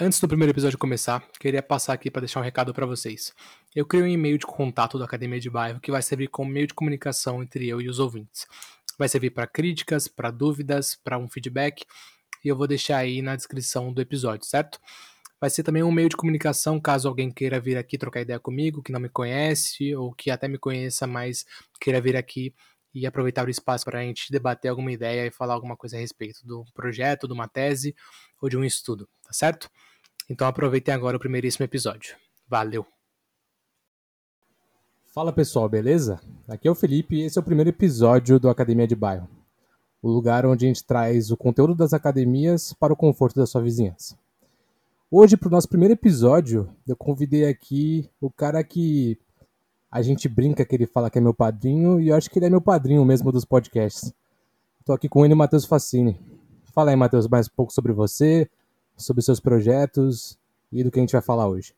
Antes do primeiro episódio começar, queria passar aqui para deixar um recado para vocês. Eu criei um e-mail de contato da Academia de Bairro que vai servir como meio de comunicação entre eu e os ouvintes. Vai servir para críticas, para dúvidas, para um feedback, e eu vou deixar aí na descrição do episódio, certo? Vai ser também um meio de comunicação caso alguém queira vir aqui trocar ideia comigo, que não me conhece, ou que até me conheça, mas queira vir aqui e aproveitar o espaço para a gente debater alguma ideia e falar alguma coisa a respeito do projeto, de uma tese ou de um estudo, tá certo? Então aproveitem agora o primeiríssimo episódio. Valeu! Fala pessoal, beleza? Aqui é o Felipe e esse é o primeiro episódio do Academia de Bairro, o lugar onde a gente traz o conteúdo das academias para o conforto da sua vizinhança. Hoje, para o nosso primeiro episódio, eu convidei aqui o cara que a gente brinca que ele fala que é meu padrinho e eu acho que ele é meu padrinho mesmo dos podcasts. Estou aqui com ele, Matheus Facini. Fala aí, Matheus, mais um pouco sobre você, sobre seus projetos e do que a gente vai falar hoje.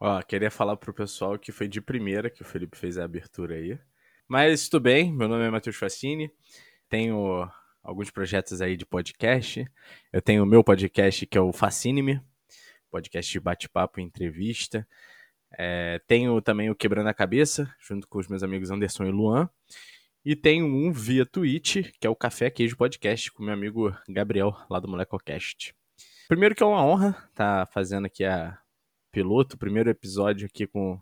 Ó, queria falar pro pessoal que foi de primeira que o Felipe fez a abertura aí. Mas tudo bem, meu nome é Matheus Facini, tenho alguns projetos aí de podcast. Eu tenho o meu podcast que é o Fascine-me, podcast de bate-papo e entrevista. É, tenho também o Quebrando a Cabeça, junto com os meus amigos Anderson e Luan. E tenho um via Twitch, que é o Café Queijo Podcast, com meu amigo Gabriel, lá do Molecocast. Primeiro que é uma honra estar tá fazendo aqui a piloto, primeiro episódio aqui com,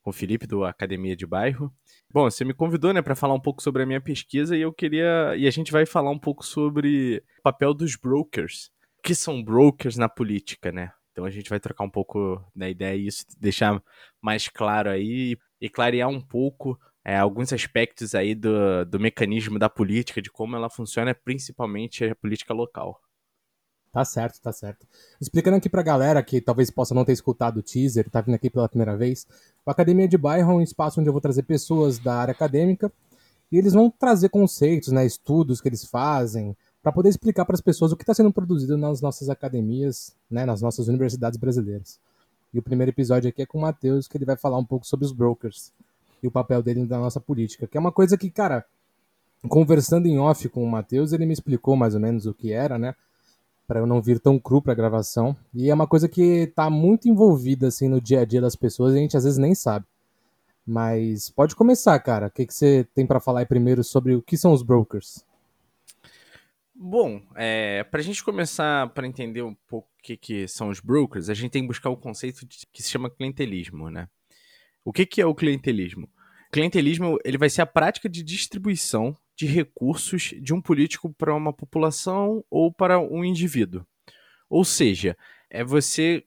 com o Felipe do Academia de Bairro. Bom, você me convidou, né, para falar um pouco sobre a minha pesquisa e eu queria e a gente vai falar um pouco sobre o papel dos brokers. O que são brokers na política, né? Então a gente vai trocar um pouco da ideia e isso deixar mais claro aí e clarear um pouco é, alguns aspectos aí do, do mecanismo da política, de como ela funciona, principalmente a política local. Tá certo, tá certo. Explicando aqui pra galera que talvez possa não ter escutado o teaser, tá vindo aqui pela primeira vez, o Academia de Bairro é um espaço onde eu vou trazer pessoas da área acadêmica e eles vão trazer conceitos, né, estudos que eles fazem, para poder explicar para as pessoas o que está sendo produzido nas nossas academias, né, nas nossas universidades brasileiras. E o primeiro episódio aqui é com o Matheus, que ele vai falar um pouco sobre os brokers e o papel dele na nossa política, que é uma coisa que, cara, conversando em off com o Matheus, ele me explicou mais ou menos o que era, né? Para eu não vir tão cru para a gravação. E é uma coisa que está muito envolvida assim no dia a dia das pessoas e a gente às vezes nem sabe. Mas pode começar, cara. O que, que você tem para falar aí primeiro sobre o que são os brokers? Bom, é, para a gente começar para entender um pouco o que, que são os brokers, a gente tem que buscar o conceito de, que se chama clientelismo, né? O que, que é o clientelismo? Clientelismo ele vai ser a prática de distribuição de recursos de um político para uma população ou para um indivíduo. Ou seja, é você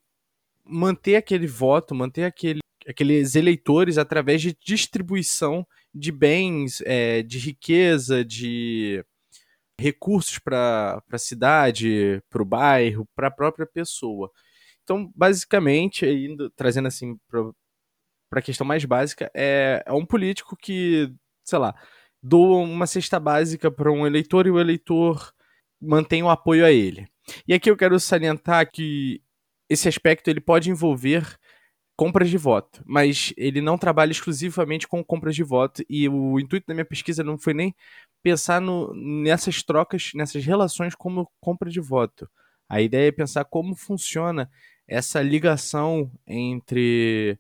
manter aquele voto, manter aquele, aqueles eleitores através de distribuição de bens, é, de riqueza, de recursos para a cidade, para o bairro, para a própria pessoa. Então, basicamente, indo, trazendo assim para a questão mais básica, é, é um político que, sei lá, doa uma cesta básica para um eleitor e o eleitor mantém o apoio a ele. E aqui eu quero salientar que esse aspecto ele pode envolver compras de voto, mas ele não trabalha exclusivamente com compras de voto e o intuito da minha pesquisa não foi nem pensar no, nessas trocas, nessas relações como compra de voto. A ideia é pensar como funciona essa ligação entre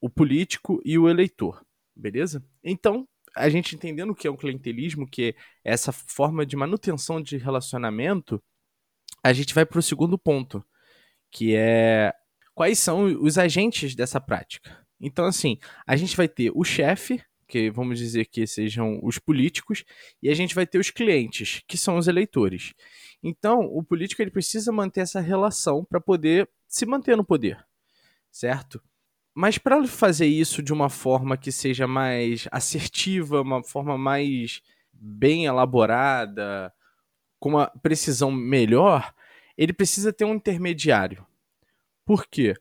o político e o eleitor, beleza? Então, a gente entendendo o que é o clientelismo, que é essa forma de manutenção de relacionamento, a gente vai para o segundo ponto, que é quais são os agentes dessa prática. Então, assim, a gente vai ter o chefe, que vamos dizer que sejam os políticos, e a gente vai ter os clientes, que são os eleitores. Então, o político ele precisa manter essa relação para poder se manter no poder, certo? Mas para fazer isso de uma forma que seja mais assertiva, uma forma mais bem elaborada, com uma precisão melhor, ele precisa ter um intermediário. Por quê?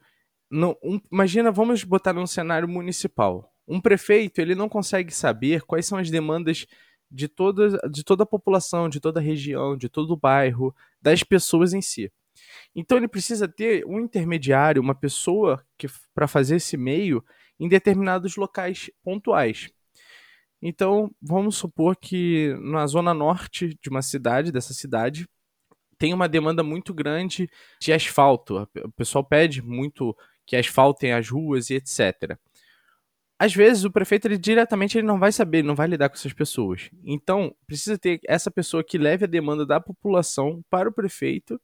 Um, imagina, vamos botar num cenário municipal. Um prefeito ele não consegue saber quais são as demandas de toda, de toda a população, de toda a região, de todo o bairro, das pessoas em si. Então ele precisa ter um intermediário, uma pessoa que para fazer esse meio em determinados locais pontuais. Então, vamos supor que na zona norte de uma cidade, dessa cidade, tem uma demanda muito grande de asfalto. O pessoal pede muito que asfaltem as ruas e etc. Às vezes o prefeito ele diretamente ele não vai saber, não vai lidar com essas pessoas. Então, precisa ter essa pessoa que leve a demanda da população para o prefeito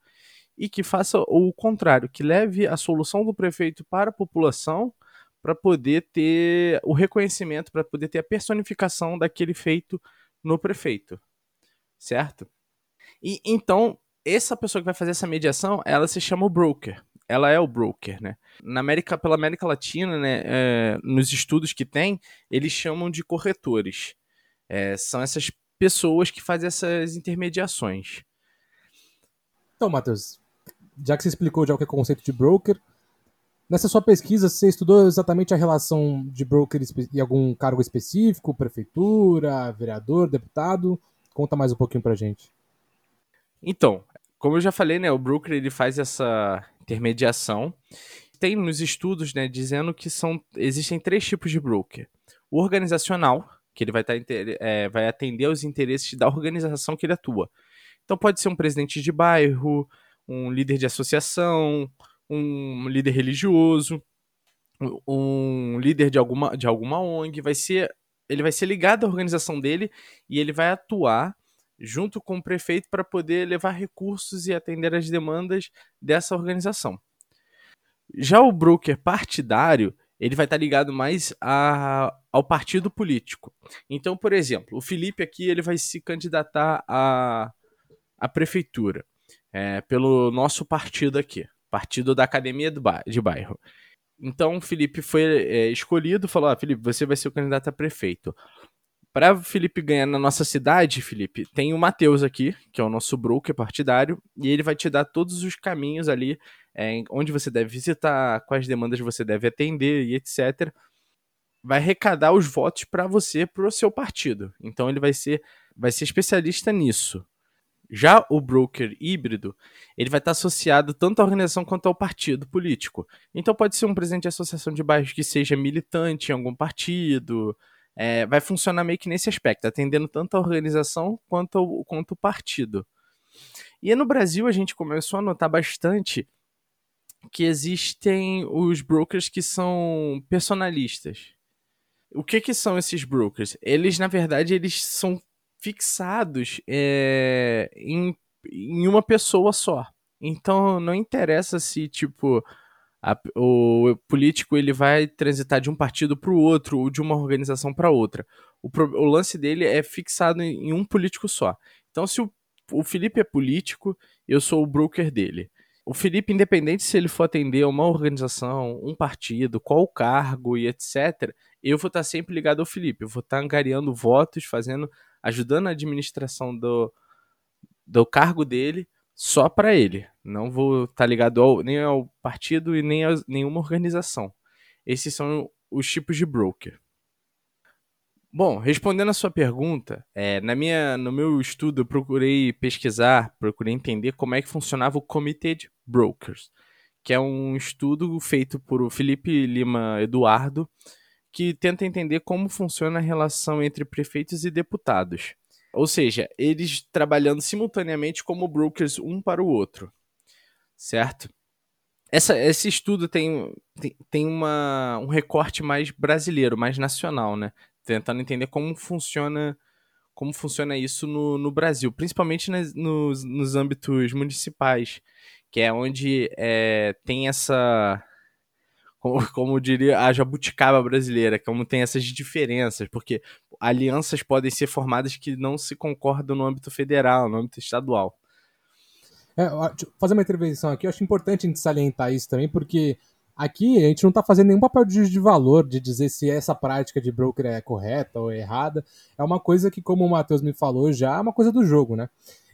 e que faça o contrário, que leve a solução do prefeito para a população para poder ter o reconhecimento, para poder ter a personificação daquele feito no prefeito. Certo? E então, essa pessoa que vai fazer essa mediação, ela se chama o broker. Ela é o broker, né? Na América, pela América Latina, né, é, nos estudos que tem, eles chamam de corretores. É, são essas pessoas que fazem essas intermediações. Então, Matheus, já que você explicou já o que é o conceito de broker, nessa sua pesquisa você estudou exatamente a relação de broker e algum cargo específico, prefeitura, vereador, deputado? Conta mais um pouquinho pra gente. Então, como eu já falei, né, o broker ele faz essa intermediação. Tem nos estudos, né, dizendo que são existem três tipos de broker: o organizacional, que ele vai, estar, tá é, vai atender aos interesses da organização que ele atua. Então pode ser um presidente de bairro, um líder de associação, um líder religioso, um líder de alguma, de alguma ONG, vai ser ele vai ser ligado à organização dele e ele vai atuar junto com o prefeito para poder levar recursos e atender as demandas dessa organização. Já o broker partidário, ele vai estar ligado mais a, ao partido político. Então, por exemplo, o Felipe aqui ele vai se candidatar à, à prefeitura é, pelo nosso partido aqui, partido da Academia de Bairro. Então, o Felipe foi é, escolhido, falou: ah, Felipe, você vai ser o candidato a prefeito. Para o Felipe ganhar na nossa cidade, Felipe, tem o Matheus aqui, que é o nosso broker partidário, e ele vai te dar todos os caminhos ali, é, onde você deve visitar, quais demandas você deve atender e etc. Vai arrecadar os votos para você, para o seu partido. Então ele vai ser, vai ser especialista nisso. Já o broker híbrido, ele vai estar associado tanto à organização quanto ao partido político. Então pode ser um presidente de associação de bairros que seja militante em algum partido. É, vai funcionar meio que nesse aspecto, atendendo tanto a organização quanto, ao, quanto o partido. E no Brasil a gente começou a notar bastante que existem os brokers que são personalistas. O que, que são esses brokers? Eles, na verdade, eles são fixados é, em, em uma pessoa só. Então não interessa se, tipo, a, o político ele vai transitar de um partido para o outro ou de uma organização para outra. O, o, lance dele é fixado em, em um político só. Então, se o, o Felipe é político, eu sou o broker dele. O Felipe, independente se ele for atender uma organização, um partido, qual cargo e etc., eu vou estar sempre ligado ao Felipe. Eu vou estar angariando votos, fazendo ajudando na administração do, do cargo dele só para ele. Não vou estar tá ligado ao, nem ao partido e nem a nenhuma organização. Esses são os tipos de broker. Bom, respondendo a sua pergunta, é, na minha, no meu estudo eu procurei pesquisar, procurei entender como é que funcionava o Committed Brokers, que é um estudo feito por o Felipe Lima Eduardo, que tenta entender como funciona a relação entre prefeitos e deputados. Ou seja, eles trabalhando simultaneamente como brokers um para o outro. Certo? Essa, esse estudo tem, tem, tem uma, um recorte mais brasileiro, mais nacional, né? Tentando entender como funciona como funciona isso no, no Brasil, principalmente nas, nos, nos âmbitos municipais, que é onde é, tem essa como, como diria a jabuticaba brasileira, como tem essas diferenças, porque alianças podem ser formadas que não se concordam no âmbito federal, no âmbito estadual. É, fazer uma intervenção aqui, eu acho importante a gente salientar isso também, porque aqui a gente não está fazendo nenhum papel de, de valor de dizer se essa prática de broker é correta ou errada. É uma coisa que, como o Matheus me falou já, é uma coisa do jogo, né?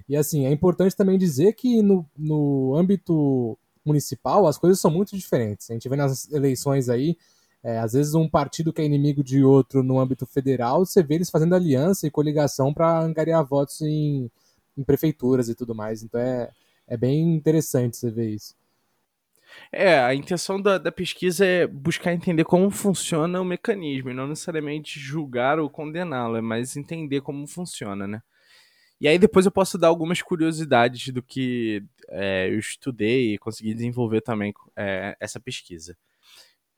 E assim, é importante também dizer que no, no âmbito municipal, as coisas são muito diferentes. A gente vê nas eleições aí, é, às vezes um partido que é inimigo de outro no âmbito federal, você vê eles fazendo aliança e coligação para angariar votos em, em, prefeituras e tudo mais. Então é, é bem interessante você ver isso. É, a intenção da, da pesquisa é buscar entender como funciona o mecanismo, e não necessariamente julgar ou condená-lo, é mais entender como funciona, né? E aí depois eu posso dar algumas curiosidades do que é, eu estudei e consegui desenvolver também é, essa pesquisa.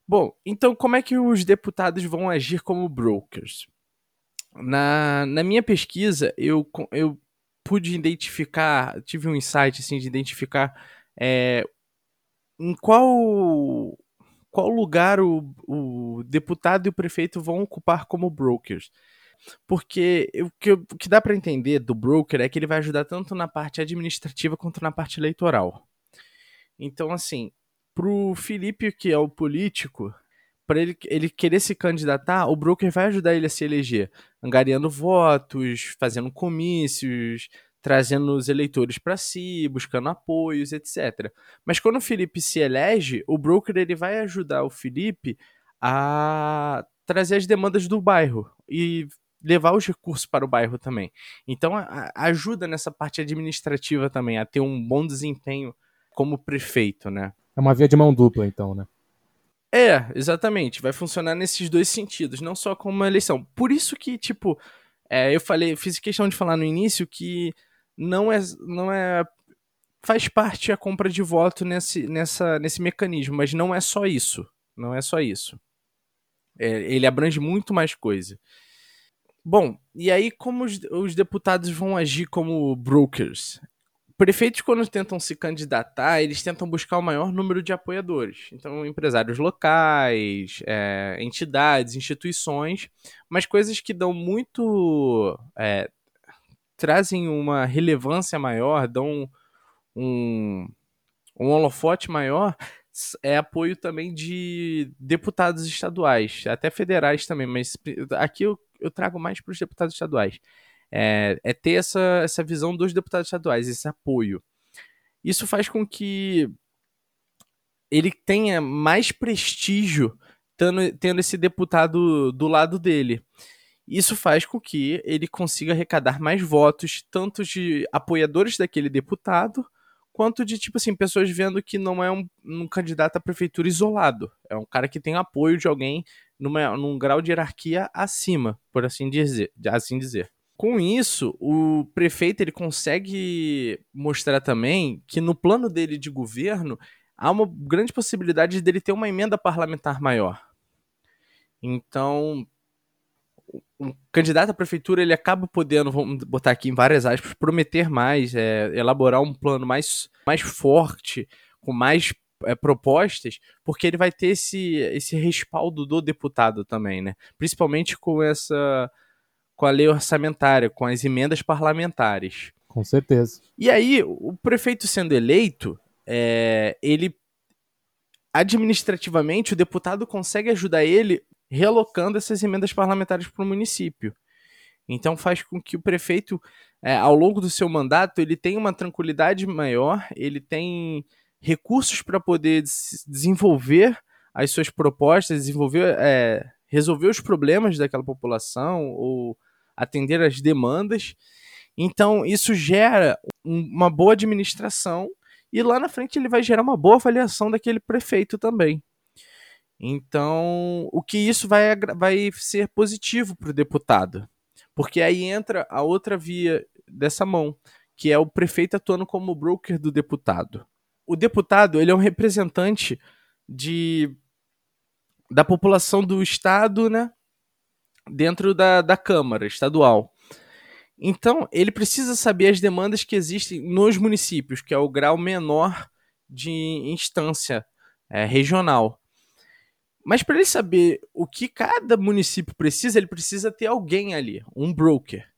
Bom, então como é que os deputados vão agir como brokers? Na, na minha pesquisa, eu, eu pude identificar, tive um insight assim, de identificar é, em qual, qual lugar o, o deputado e o prefeito vão ocupar como brokers. Porque o que, o que dá para entender do broker é que ele vai ajudar tanto na parte administrativa quanto na parte eleitoral. Então, assim, pro Felipe, que é o político, para ele, ele querer se candidatar, o broker vai ajudar ele a se eleger, angariando votos, fazendo comícios, trazendo os eleitores para si, buscando apoios, etc. Mas quando o Felipe se elege, o broker ele vai ajudar o Felipe a trazer as demandas do bairro e levar os recursos para o bairro também. Então a, ajuda nessa parte administrativa também a ter um bom desempenho como prefeito, né? É uma via de mão dupla, então, né? É, exatamente. Vai funcionar nesses dois sentidos, não só como uma eleição. Por isso que, tipo, é, eu falei, fiz questão de falar no início que não é, não é faz parte a compra de voto nesse, nessa, nesse mecanismo, mas não é só isso. Não é só isso. É, ele abrange muito mais coisa. Bom, e aí como os, os deputados vão agir como brokers? Prefeitos, quando tentam se candidatar, eles tentam buscar o maior número de apoiadores. Então, empresários locais, é, entidades, instituições, mas coisas que dão muito. É, trazem uma relevância maior, dão um, um holofote maior, é apoio também de deputados estaduais, até federais também, mas aqui eu eu trago mais para os deputados estaduais. É, é, ter essa, essa visão dos deputados estaduais, esse apoio. Isso faz com que ele tenha mais prestígio tendo, tendo esse deputado do lado dele. Isso faz com que ele consiga arrecadar mais votos, tanto de apoiadores daquele deputado, quanto de, tipo assim, pessoas vendo que não é um, um candidato à prefeitura isolado. É um cara que tem apoio de alguém numa, num grau de hierarquia acima, por assim dizer, assim dizer. Com isso, o prefeito ele consegue mostrar também que no plano dele de governo há uma grande possibilidade dele ter uma emenda parlamentar maior. Então, um candidato à prefeitura ele acaba podendo, vamos botar aqui em várias aspas, prometer mais, é, elaborar um plano mais, mais forte, com mais é, propostas, porque ele vai ter esse, esse respaldo do deputado também, né? Principalmente com essa com a lei orçamentária, com as emendas parlamentares. Com certeza. E aí, o prefeito sendo eleito, é, ele administrativamente o deputado consegue ajudar ele relocando essas emendas parlamentares para o município. Então faz com que o prefeito, é, ao longo do seu mandato, ele tenha uma tranquilidade maior, ele tem recursos para poder desenvolver as suas propostas, desenvolver, é, resolver os problemas daquela população ou atender às demandas. Então, isso gera uma boa administração e lá na frente ele vai gerar uma boa avaliação daquele prefeito também. Então, o que isso vai, vai ser positivo para o deputado, porque aí entra a outra via dessa mão, que é o prefeito atuando como broker do deputado o deputado ele é um representante de da população do estado, né? Dentro da, da Câmara Estadual. Então, ele precisa saber as demandas que existem nos municípios, que é o grau menor de instância é, regional. Mas para ele saber o que cada município precisa, ele precisa ter alguém ali, um broker.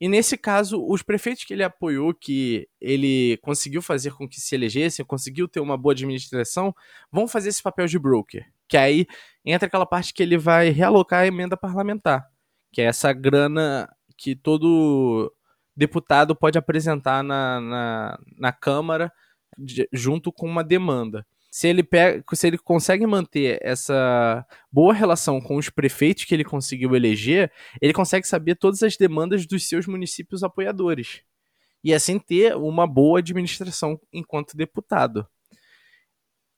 E nesse caso, os prefeitos que ele apoiou, que ele conseguiu fazer com que se elegessem, conseguiu ter uma boa administração, vão fazer esse papel de broker. Que aí entra aquela parte que ele vai realocar a emenda parlamentar, que é essa grana que todo deputado pode apresentar na, na, na Câmara de, junto com uma demanda se ele pega, se ele consegue manter essa boa relação com os prefeitos que ele conseguiu eleger, ele consegue saber todas as demandas dos seus municípios apoiadores. E assim ter uma boa administração enquanto deputado.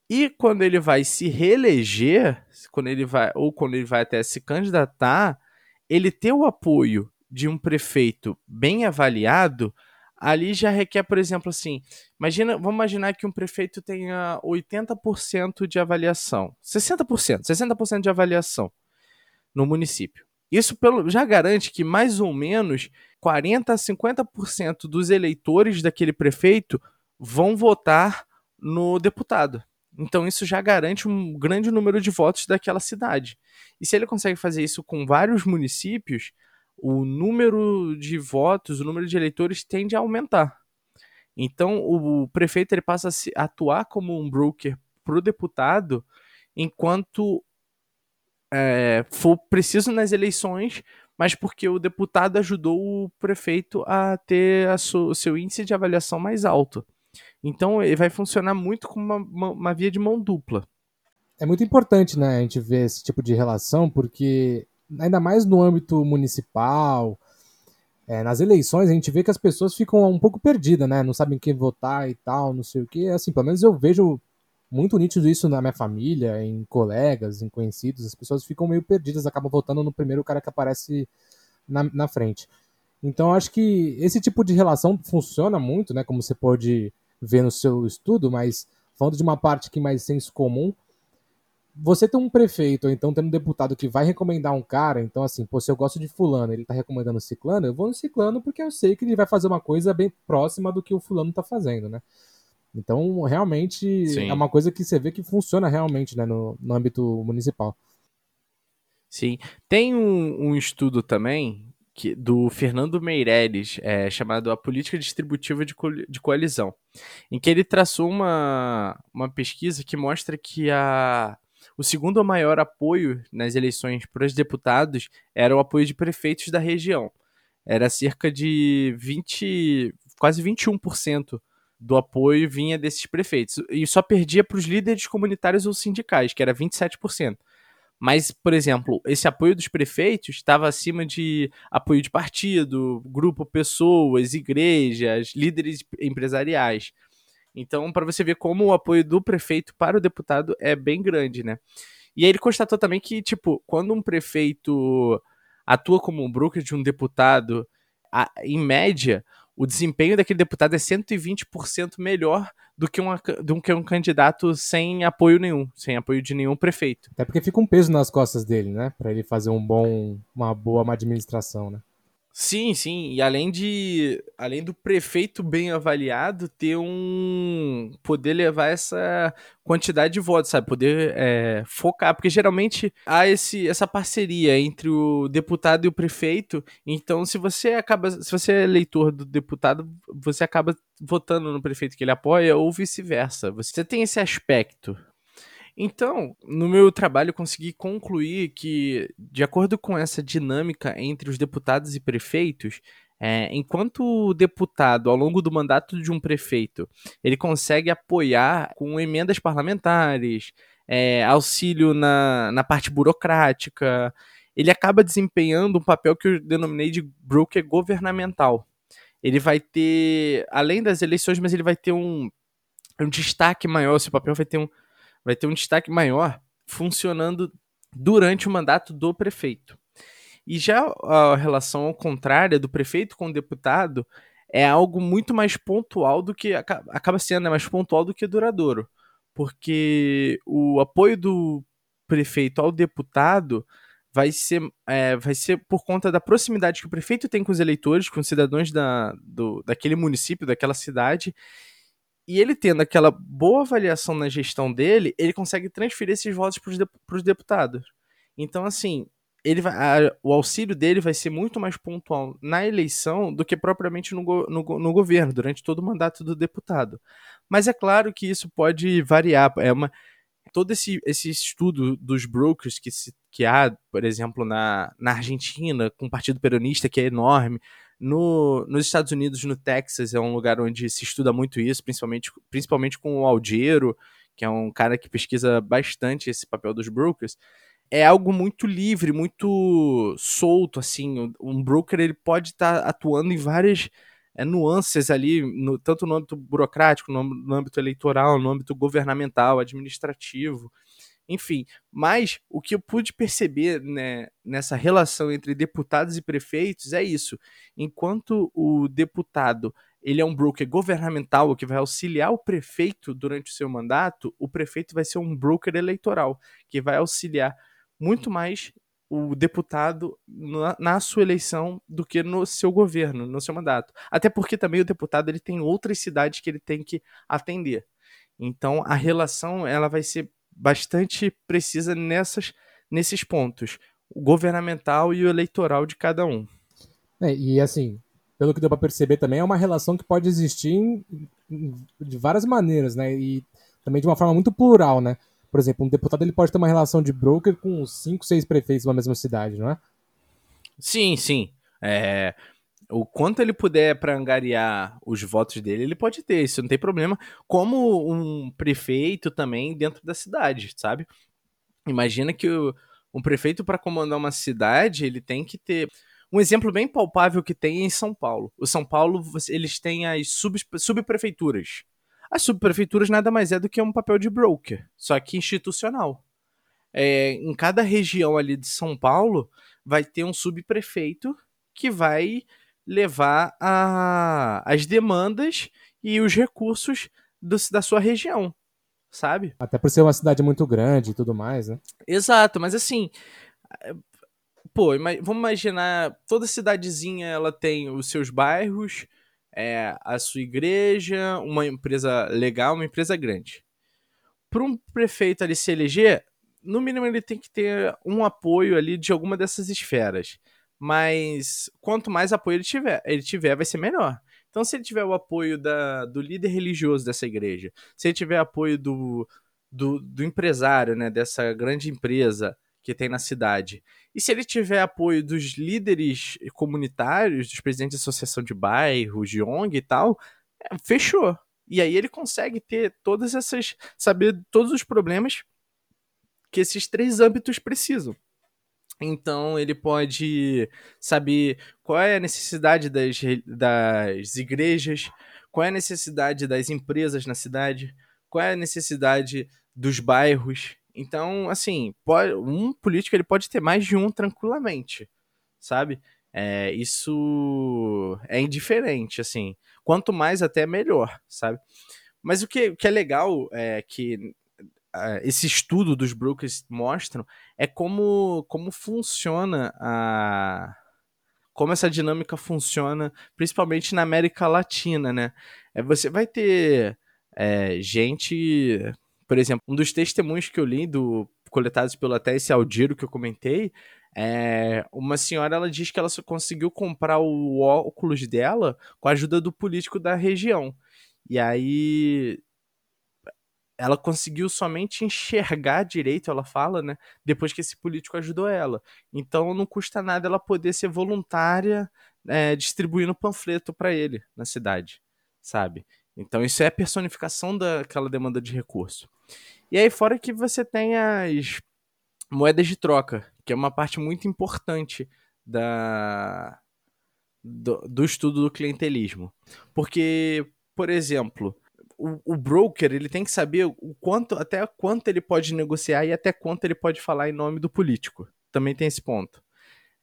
E quando ele vai se reeleger, quando ele vai ou quando ele vai até se candidatar, ele ter o apoio de um prefeito bem avaliado, ali já requer, por exemplo, assim, imagina, vamos imaginar que um prefeito tenha 80% de avaliação, 60%, 60% de avaliação no município. Isso pelo, já garante que mais ou menos 40 a 50% dos eleitores daquele prefeito vão votar no deputado. Então isso já garante um grande número de votos daquela cidade. E se ele consegue fazer isso com vários municípios, o número de votos, o número de eleitores tende a aumentar. Então, o prefeito ele passa a atuar como um broker para o deputado enquanto é, for preciso nas eleições, mas porque o deputado ajudou o prefeito a ter a o seu índice de avaliação mais alto. Então, ele vai funcionar muito como uma, uma, uma via de mão dupla. É muito importante, né, a gente ver esse tipo de relação, porque ainda mais no âmbito municipal, é, nas eleições a gente vê que as pessoas ficam um pouco perdidas, né? Não sabem quem votar e tal, não sei o que. Assim, pelo menos eu vejo muito nítido isso na minha família, em colegas, em conhecidos. As pessoas ficam meio perdidas, acabam votando no primeiro cara que aparece na, na frente. Então acho que esse tipo de relação funciona muito, né? Como você pode ver no seu estudo, mas falando de uma parte que é mais senso comum, você tem um prefeito, ou então tem um deputado que vai recomendar um cara, então assim, pô, se eu gosto de fulano, ele tá recomendando ciclano, eu vou no ciclano porque eu sei que ele vai fazer uma coisa bem próxima do que o fulano tá fazendo, né? Então, realmente, Sim. é uma coisa que você vê que funciona realmente, né, no, no âmbito municipal. Sim. Tem um, um estudo também que, do Fernando Meirelles, é, chamado A Política Distributiva de, Co de Coalizão, em que ele traçou uma, uma pesquisa que mostra que a o segundo maior apoio nas eleições para os deputados era o apoio de prefeitos da região. Era cerca de 20, quase 21% do apoio vinha desses prefeitos. E só perdia para os líderes comunitários ou sindicais, que era 27%. Mas, por exemplo, esse apoio dos prefeitos estava acima de apoio de partido, grupo pessoas, igrejas, líderes empresariais. Então, para você ver como o apoio do prefeito para o deputado é bem grande, né? E aí ele constatou também que, tipo, quando um prefeito atua como um broker de um deputado, a, em média, o desempenho daquele deputado é 120% melhor do que, uma, do que um candidato sem apoio nenhum, sem apoio de nenhum prefeito. Até porque fica um peso nas costas dele, né? Para ele fazer um bom, uma boa administração, né? Sim, sim. E além de. Além do prefeito bem avaliado, ter um. poder levar essa quantidade de votos, sabe? Poder é, focar. Porque geralmente há esse, essa parceria entre o deputado e o prefeito. Então, se você acaba. Se você é eleitor do deputado, você acaba votando no prefeito que ele apoia, ou vice-versa. Você tem esse aspecto. Então, no meu trabalho, consegui concluir que, de acordo com essa dinâmica entre os deputados e prefeitos, é, enquanto o deputado, ao longo do mandato de um prefeito, ele consegue apoiar com emendas parlamentares, é, auxílio na, na parte burocrática, ele acaba desempenhando um papel que eu denominei de broker governamental. Ele vai ter, além das eleições, mas ele vai ter um, um destaque maior, seu papel vai ter um, vai ter um destaque maior funcionando durante o mandato do prefeito. E já a relação ao contrário do prefeito com o deputado é algo muito mais pontual do que acaba sendo né, mais pontual do que duradouro, porque o apoio do prefeito ao deputado vai ser, é, vai ser por conta da proximidade que o prefeito tem com os eleitores, com os cidadãos da, do, daquele município, daquela cidade, e ele tendo aquela boa avaliação na gestão dele, ele consegue transferir esses votos para os deputados. Então, assim, ele vai, a, o auxílio dele vai ser muito mais pontual na eleição do que propriamente no, no, no, governo, durante todo o mandato do deputado. Mas é claro que isso pode variar. É uma, todo esse, esse estudo dos brokers que, se, que há, por exemplo, na, na Argentina, com o Partido Peronista, que é enorme, no, nos Estados Unidos, no Texas, é um lugar onde se estuda muito isso, principalmente, principalmente com o Aldiero, que é um cara que pesquisa bastante esse papel dos brokers. É algo muito livre, muito solto, assim. Um broker ele pode estar tá atuando em várias é, nuances ali, no, tanto no âmbito burocrático, no, no âmbito eleitoral, no âmbito governamental, administrativo. Enfim. Mas o que eu pude perceber né, nessa relação entre deputados e prefeitos é isso. Enquanto o deputado ele é um broker governamental que vai auxiliar o prefeito durante o seu mandato, o prefeito vai ser um broker eleitoral que vai auxiliar muito mais o deputado na, na, sua eleição do que no seu governo, no seu mandato. Até porque também o deputado ele tem outras cidades que ele tem que atender. Então a relação ela vai ser bastante precisa nessas, nesses pontos, o governamental e o eleitoral de cada um. É, e assim, pelo que deu para perceber também, é uma relação que pode existir em, em, de várias maneiras, né? E também de uma forma muito plural, né? Por exemplo, um deputado ele pode ter uma relação de broker com cinco, seis prefeitos na mesma cidade, não é? Sim, sim. É, o quanto ele puder para angariar os votos dele, ele pode ter, isso não tem problema. Como um prefeito também dentro da cidade, sabe? Imagina que o, um prefeito para comandar uma cidade, ele tem que ter um exemplo bem palpável que tem é em São Paulo. O São Paulo, eles têm as sub, subprefeituras. As subprefeituras nada mais é do que um papel de broker, só que institucional. É, em cada região ali de São Paulo vai ter um subprefeito que vai levar a, as demandas e os recursos do, da sua região, sabe? Até por ser uma cidade muito grande e tudo mais, né? Exato, mas assim, pô, vamos imaginar, toda cidadezinha ela tem os seus bairros, é, a sua igreja, uma empresa legal, uma empresa grande. Para um prefeito ali se eleger, no mínimo ele tem que ter um apoio ali de alguma dessas esferas. Mas quanto mais apoio ele tiver, ele tiver vai ser melhor. Então, se ele tiver o apoio da, do líder religioso dessa igreja, se ele tiver apoio do, do, do empresário, né, dessa grande empresa que tem na cidade, e se ele tiver apoio dos líderes comunitários, dos presidentes de associação de bairros, de ONG e tal, é, fechou. E aí ele consegue ter todas essas. saber todos os problemas que esses três âmbitos precisam. Então ele pode saber qual é a necessidade das, das igrejas, qual é a necessidade das empresas na cidade, qual é a necessidade dos bairros, então, assim, pode, um político ele pode ter mais de um tranquilamente, sabe? É, isso é indiferente, assim. Quanto mais, até melhor, sabe? Mas o que, o que é legal é que esse estudo dos brokers mostram é como, como funciona a. Como essa dinâmica funciona, principalmente na América Latina, né? É, você vai ter é, gente por exemplo, um dos testemunhos que eu li do coletados pelo até esse Aldiro que eu comentei, é, uma senhora ela diz que ela só conseguiu comprar o óculos dela com a ajuda do político da região. E aí ela conseguiu somente enxergar direito, ela fala, né? Depois que esse político ajudou ela. Então não custa nada ela poder ser voluntária é, distribuindo panfleto para ele na cidade, sabe? Então isso é a personificação daquela demanda de recurso. E aí, fora que você tem as moedas de troca, que é uma parte muito importante da, do, do estudo do clientelismo. Porque, por exemplo, o, o, broker ele tem que saber o quanto, até quanto ele pode negociar e até quanto ele pode falar em nome do político. Também tem esse ponto.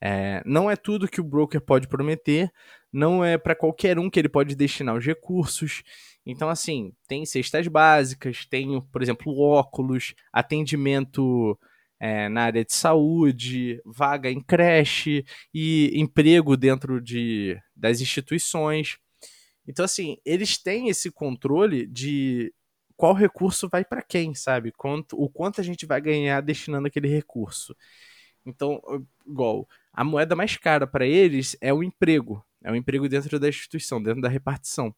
É, não é tudo que o broker pode prometer, não é para qualquer um que ele pode destinar os recursos. Então, assim, tem cestas básicas, tem, por exemplo, óculos, atendimento é, na área de saúde, vaga em creche e emprego dentro de, das instituições. Então, assim, eles têm esse controle de qual recurso vai para quem, sabe? Quanto, o quanto a gente vai ganhar destinando aquele recurso. Então, igual, a moeda mais cara para eles é o emprego. É o emprego dentro da instituição, dentro da repartição.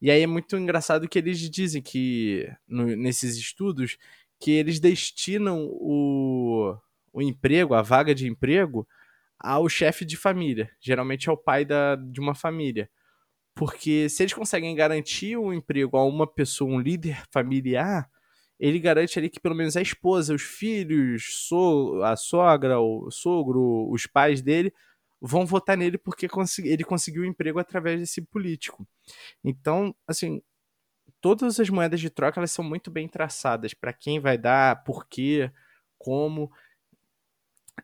E aí é muito engraçado que eles dizem que, no, nesses estudos, que eles destinam o, o emprego, a vaga de emprego, ao chefe de família. Geralmente é o pai da, de uma família. Porque se eles conseguem garantir o um emprego a uma pessoa, um líder familiar, ele garante ali que pelo menos a esposa, os filhos, so, a sogra, o sogro, os pais dele vão votar nele porque ele conseguiu um emprego através desse político. Então, assim, todas as moedas de troca elas são muito bem traçadas para quem vai dar, por quê, como.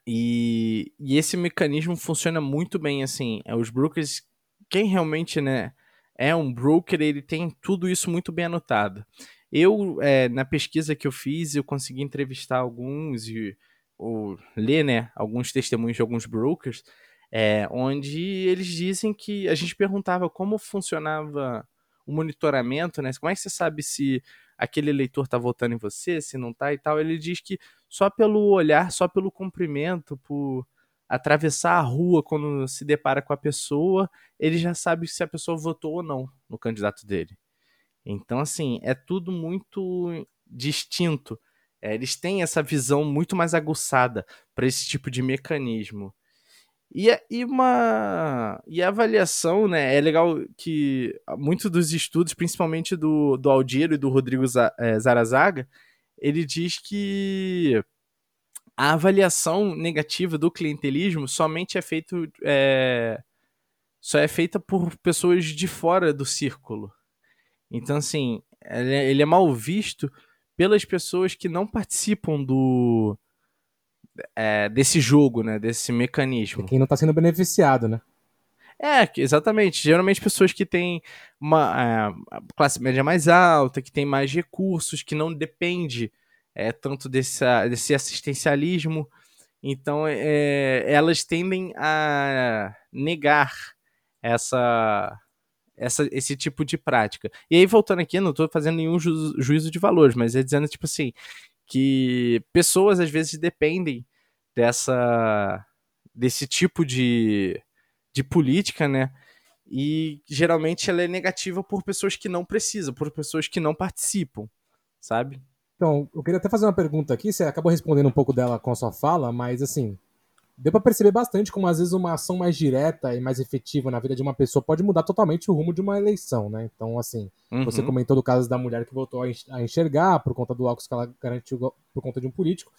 E, e esse mecanismo funciona muito bem assim. É, os brokers, quem realmente né, é um broker, ele tem tudo isso muito bem anotado. Eu, é, na pesquisa que eu fiz, eu consegui entrevistar alguns e ou, ler né, alguns testemunhos de alguns brokers, é, onde eles dizem que a gente perguntava como funcionava o monitoramento, né? Como é que você sabe se aquele eleitor está votando em você, se não está e tal? Ele diz que só pelo olhar, só pelo cumprimento, por atravessar a rua quando se depara com a pessoa, ele já sabe se a pessoa votou ou não no candidato dele. Então, assim, é tudo muito distinto. É, eles têm essa visão muito mais aguçada para esse tipo de mecanismo. E, e, uma e a avaliação, né? É legal que muitos dos estudos, principalmente do, do Aldiero e do Rodrigo é, Zarazaga, ele diz que a avaliação negativa do clientelismo somente é feito é, só é feita por pessoas de fora do círculo. Então, assim, ele é, é mal visto pelas pessoas que não participam do, é, desse jogo, né? Desse mecanismo. É quem não está sendo beneficiado, né? É, exatamente. Geralmente pessoas que têm uma é, classe média mais alta, que têm mais recursos, que não depende é, tanto desse, desse assistencialismo. Então, é, elas tendem a negar essa, essa, esse tipo de prática. E aí, voltando aqui, não estou fazendo nenhum ju juízo de valores, mas é dizendo, tipo assim, que pessoas às vezes dependem dessa desse tipo de, de política, né? E geralmente ela é negativa por pessoas que não precisam, por pessoas que não participam, sabe? Então, eu queria até fazer uma pergunta aqui, você acabou respondendo um pouco dela com a sua fala, mas assim, deu para perceber bastante como às vezes uma ação mais direta e mais efetiva na vida de uma pessoa pode mudar totalmente o rumo de uma eleição, né? Então, assim, uhum. você comentou do caso da mulher que voltou a enxergar por conta do óculos que ela garantiu por conta de um político.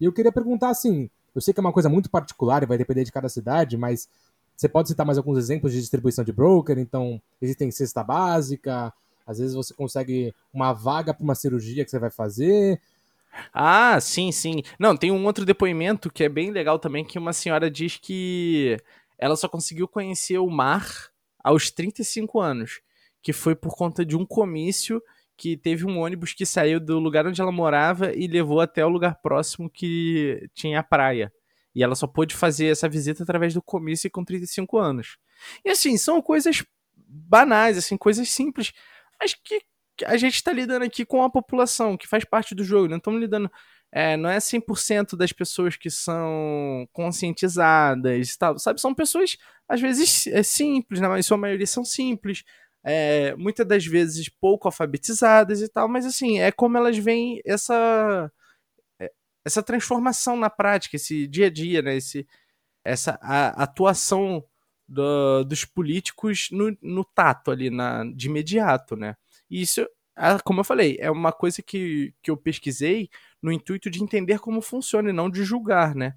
E eu queria perguntar assim, eu sei que é uma coisa muito particular e vai depender de cada cidade, mas você pode citar mais alguns exemplos de distribuição de broker? Então, existem cesta básica, às vezes você consegue uma vaga para uma cirurgia que você vai fazer. Ah, sim, sim. Não, tem um outro depoimento que é bem legal também, que uma senhora diz que ela só conseguiu conhecer o mar aos 35 anos, que foi por conta de um comício que teve um ônibus que saiu do lugar onde ela morava e levou até o lugar próximo que tinha a praia. E ela só pôde fazer essa visita através do comício com 35 anos. E assim, são coisas banais, assim, coisas simples, mas que a gente está lidando aqui com a população, que faz parte do jogo, não estamos lidando. É, não é 100% das pessoas que são conscientizadas, sabe? São pessoas, às vezes, é simples, na sua maioria são simples, é, muitas das vezes pouco alfabetizadas e tal, mas assim, é como elas veem essa é, essa transformação na prática, esse dia a dia, né? Esse, essa a, atuação do, dos políticos no, no tato ali, na, de imediato, né? E isso, como eu falei, é uma coisa que, que eu pesquisei no intuito de entender como funciona e não de julgar, né?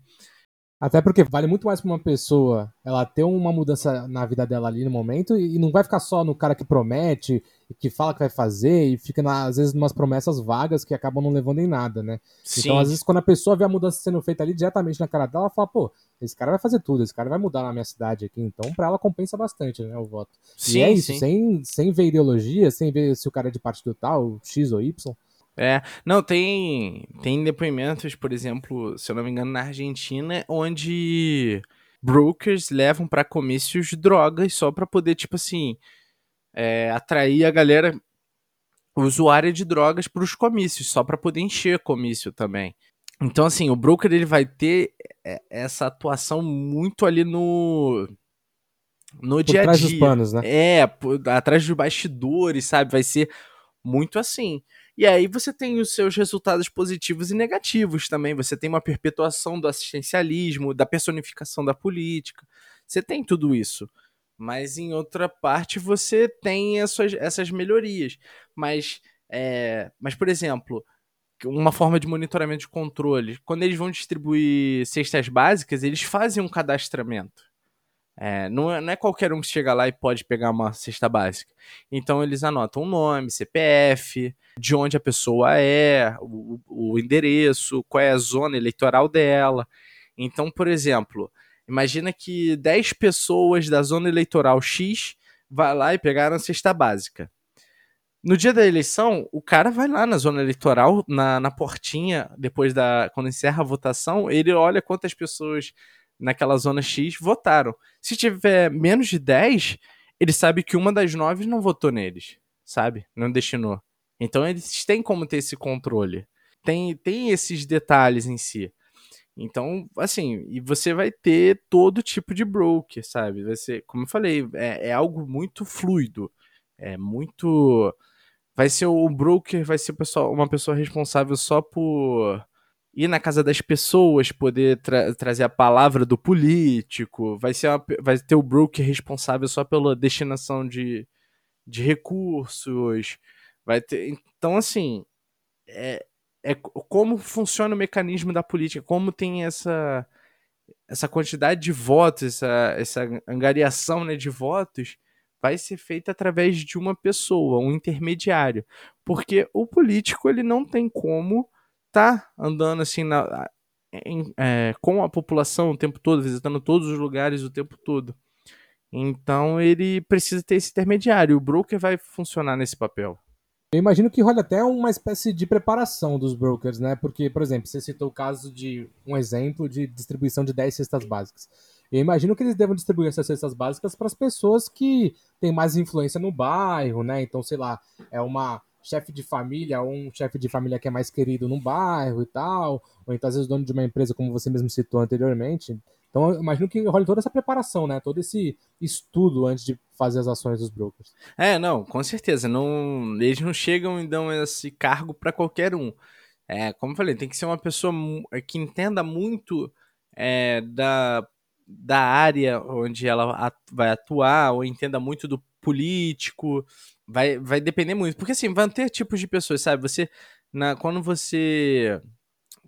Até porque vale muito mais para uma pessoa ela ter uma mudança na vida dela ali no momento e não vai ficar só no cara que promete, que fala que vai fazer e fica, às vezes, umas promessas vagas que acabam não levando em nada, né? Sim. Então, às vezes, quando a pessoa vê a mudança sendo feita ali diretamente na cara dela, ela fala, pô, esse cara vai fazer tudo, esse cara vai mudar na minha cidade aqui. Então, para ela compensa bastante, né, o voto. Sim, e é isso, sem, sem ver ideologia, sem ver se o cara é de partido tal, X ou Y. É, não, tem, tem depoimentos, por exemplo, se eu não me engano, na Argentina, onde brokers levam para comícios drogas só para poder, tipo assim, é, atrair a galera usuária de drogas para os comícios, só para poder encher comício também. Então, assim, o broker ele vai ter é, essa atuação muito ali no no por dia a dia. Atrás dos panos, né? É, por, atrás dos bastidores, sabe? Vai ser muito assim. E aí você tem os seus resultados positivos e negativos também. Você tem uma perpetuação do assistencialismo, da personificação da política. Você tem tudo isso. Mas em outra parte você tem essas, essas melhorias. Mas, é, mas, por exemplo, uma forma de monitoramento de controle. Quando eles vão distribuir cestas básicas, eles fazem um cadastramento. É, não, é, não é qualquer um que chega lá e pode pegar uma cesta básica. Então eles anotam o nome, CPF, de onde a pessoa é, o, o endereço, qual é a zona eleitoral dela. Então, por exemplo, imagina que 10 pessoas da zona eleitoral X vai lá e pegaram a cesta básica. No dia da eleição, o cara vai lá na zona eleitoral, na, na portinha, depois da. Quando encerra a votação, ele olha quantas pessoas naquela zona X votaram. Se tiver menos de 10, ele sabe que uma das nove não votou neles, sabe? Não destinou. Então eles têm como ter esse controle. Tem, tem esses detalhes em si. Então, assim, e você vai ter todo tipo de broker, sabe? Ser, como eu falei, é, é algo muito fluido. É muito vai ser o broker, vai ser uma pessoa responsável só por ir na casa das pessoas, poder tra trazer a palavra do político, vai, ser uma, vai ter o broker responsável só pela destinação de, de recursos, vai ter... Então, assim, é, é como funciona o mecanismo da política, como tem essa, essa quantidade de votos, essa, essa angariação né, de votos, vai ser feita através de uma pessoa, um intermediário, porque o político ele não tem como tá andando assim na, em, é, com a população o tempo todo, visitando todos os lugares o tempo todo. Então ele precisa ter esse intermediário. O broker vai funcionar nesse papel. Eu imagino que rola até uma espécie de preparação dos brokers, né? Porque, por exemplo, você citou o caso de um exemplo de distribuição de 10 cestas básicas. Eu imagino que eles devam distribuir essas cestas básicas para as pessoas que têm mais influência no bairro, né? Então, sei lá, é uma chefe de família ou um chefe de família que é mais querido no bairro e tal, ou então às vezes dono de uma empresa, como você mesmo citou anteriormente. Então, eu imagino que rola toda essa preparação, né? Todo esse estudo antes de fazer as ações dos brokers. É, não, com certeza. Não, eles não chegam e dão esse cargo para qualquer um. É, como eu falei, tem que ser uma pessoa que entenda muito é, da da área onde ela vai atuar, ou entenda muito do político, vai, vai depender muito. Porque assim, vão ter tipos de pessoas, sabe? Você, na, quando você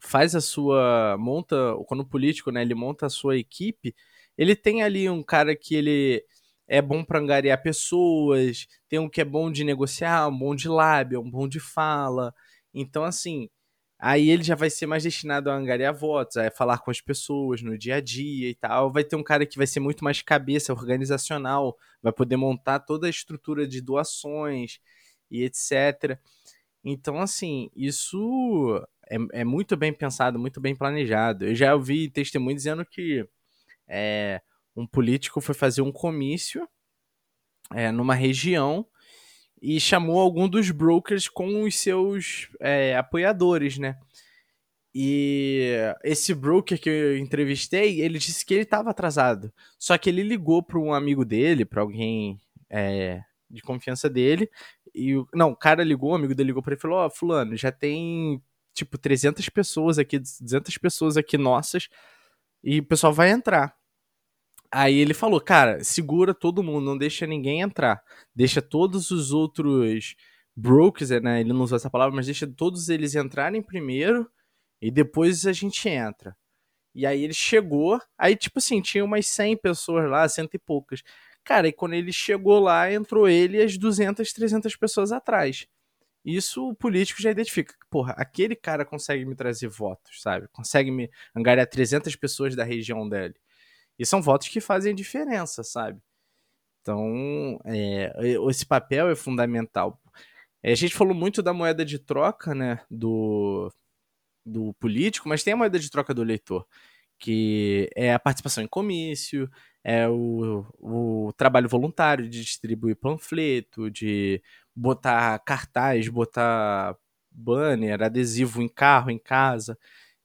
faz a sua, monta, quando o político, né, ele monta a sua equipe, ele tem ali um cara que ele é bom para angariar pessoas, tem um que é bom de negociar, um bom de lábia, um bom de fala. Então, assim, Aí ele já vai ser mais destinado a angariar votos, a falar com as pessoas no dia a dia e tal. Vai ter um cara que vai ser muito mais cabeça organizacional, vai poder montar toda a estrutura de doações e etc. Então, assim, isso é, é muito bem pensado, muito bem planejado. Eu já ouvi testemunho dizendo que é, um político foi fazer um comício é, numa região e chamou algum dos brokers com os seus é, apoiadores, né? E esse broker que eu entrevistei, ele disse que ele estava atrasado. Só que ele ligou para um amigo dele, para alguém é, de confiança dele. E não, o cara ligou, o amigo dele ligou para ele e falou: Ó, oh, Fulano, já tem tipo 300 pessoas aqui, 200 pessoas aqui nossas, e o pessoal vai entrar. Aí ele falou, cara, segura todo mundo, não deixa ninguém entrar. Deixa todos os outros brokers, né? Ele não usou essa palavra, mas deixa todos eles entrarem primeiro e depois a gente entra. E aí ele chegou, aí tipo assim, tinha umas 100 pessoas lá, cento e poucas. Cara, e quando ele chegou lá, entrou ele e as 200, 300 pessoas atrás. Isso o político já identifica. Porra, aquele cara consegue me trazer votos, sabe? Consegue me angariar 300 pessoas da região dele. E são votos que fazem diferença, sabe? Então, é, esse papel é fundamental. É, a gente falou muito da moeda de troca, né, do, do político, mas tem a moeda de troca do eleitor, que é a participação em comício, é o, o trabalho voluntário de distribuir panfleto, de botar cartaz, botar banner, adesivo em carro, em casa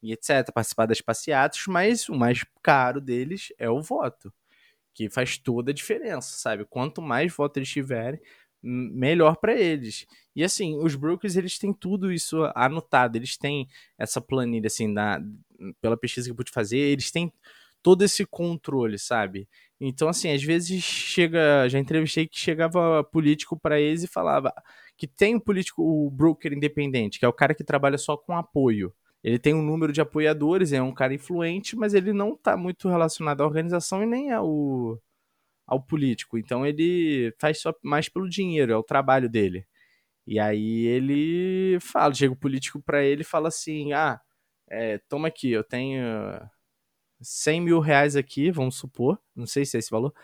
e etc., participar das passeatas, mas o mais caro deles é o voto, que faz toda a diferença, sabe? Quanto mais votos eles tiverem, melhor para eles. E assim, os brokers eles têm tudo isso anotado, eles têm essa planilha assim da pela pesquisa que eu pude fazer, eles têm todo esse controle, sabe? Então assim, às vezes chega, já entrevistei que chegava político para eles e falava que tem um político, o broker independente, que é o cara que trabalha só com apoio. Ele tem um número de apoiadores, é um cara influente, mas ele não está muito relacionado à organização e nem ao, ao político. Então ele faz só mais pelo dinheiro, é o trabalho dele. E aí ele fala, chega o político para ele e fala assim: ah, é, toma aqui, eu tenho 100 mil reais aqui, vamos supor, não sei se é esse valor,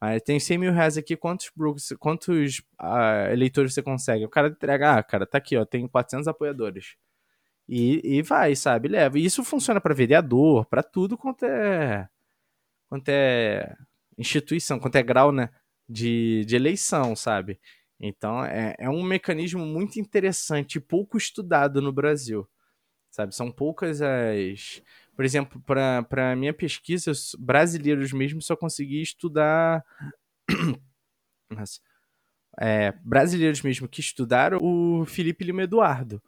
mas tem 100 mil reais aqui, quantos, quantos uh, eleitores você consegue? O cara entrega, ah, cara, tá aqui, ó, tem 400 apoiadores. E, e vai, sabe, leva. E isso funciona para vereador, para tudo quanto é, quanto é instituição, quanto é grau, né, de, de eleição, sabe? Então é, é um mecanismo muito interessante pouco estudado no Brasil, sabe? São poucas as por exemplo, para a minha pesquisa, brasileiros mesmo só consegui estudar. Nossa. É, brasileiros mesmo que estudaram o Felipe Lima Eduardo.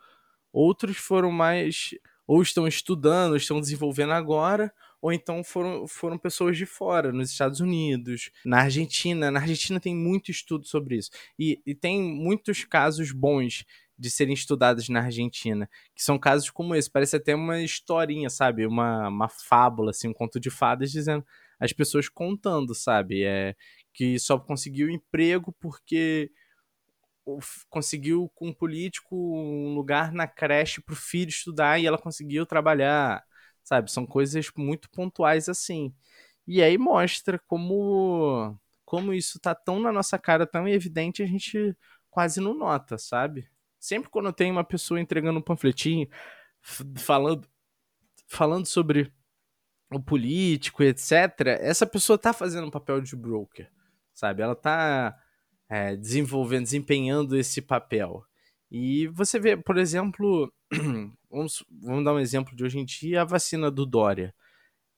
Outros foram mais. Ou estão estudando, estão desenvolvendo agora, ou então foram, foram pessoas de fora, nos Estados Unidos, na Argentina. Na Argentina tem muito estudo sobre isso. E, e tem muitos casos bons de serem estudados na Argentina, que são casos como esse, parece até uma historinha, sabe? Uma, uma fábula, assim, um conto de fadas dizendo as pessoas contando, sabe? É que só conseguiu emprego porque conseguiu com um político um lugar na creche para o filho estudar e ela conseguiu trabalhar, sabe? São coisas muito pontuais assim. E aí mostra como como isso tá tão na nossa cara, tão evidente, a gente quase não nota, sabe? Sempre quando tem uma pessoa entregando um panfletinho falando, falando sobre o político, etc., essa pessoa tá fazendo um papel de broker, sabe? Ela tá é, desenvolvendo, desempenhando esse papel. E você vê, por exemplo, vamos, vamos dar um exemplo de hoje em dia, a vacina do Dória.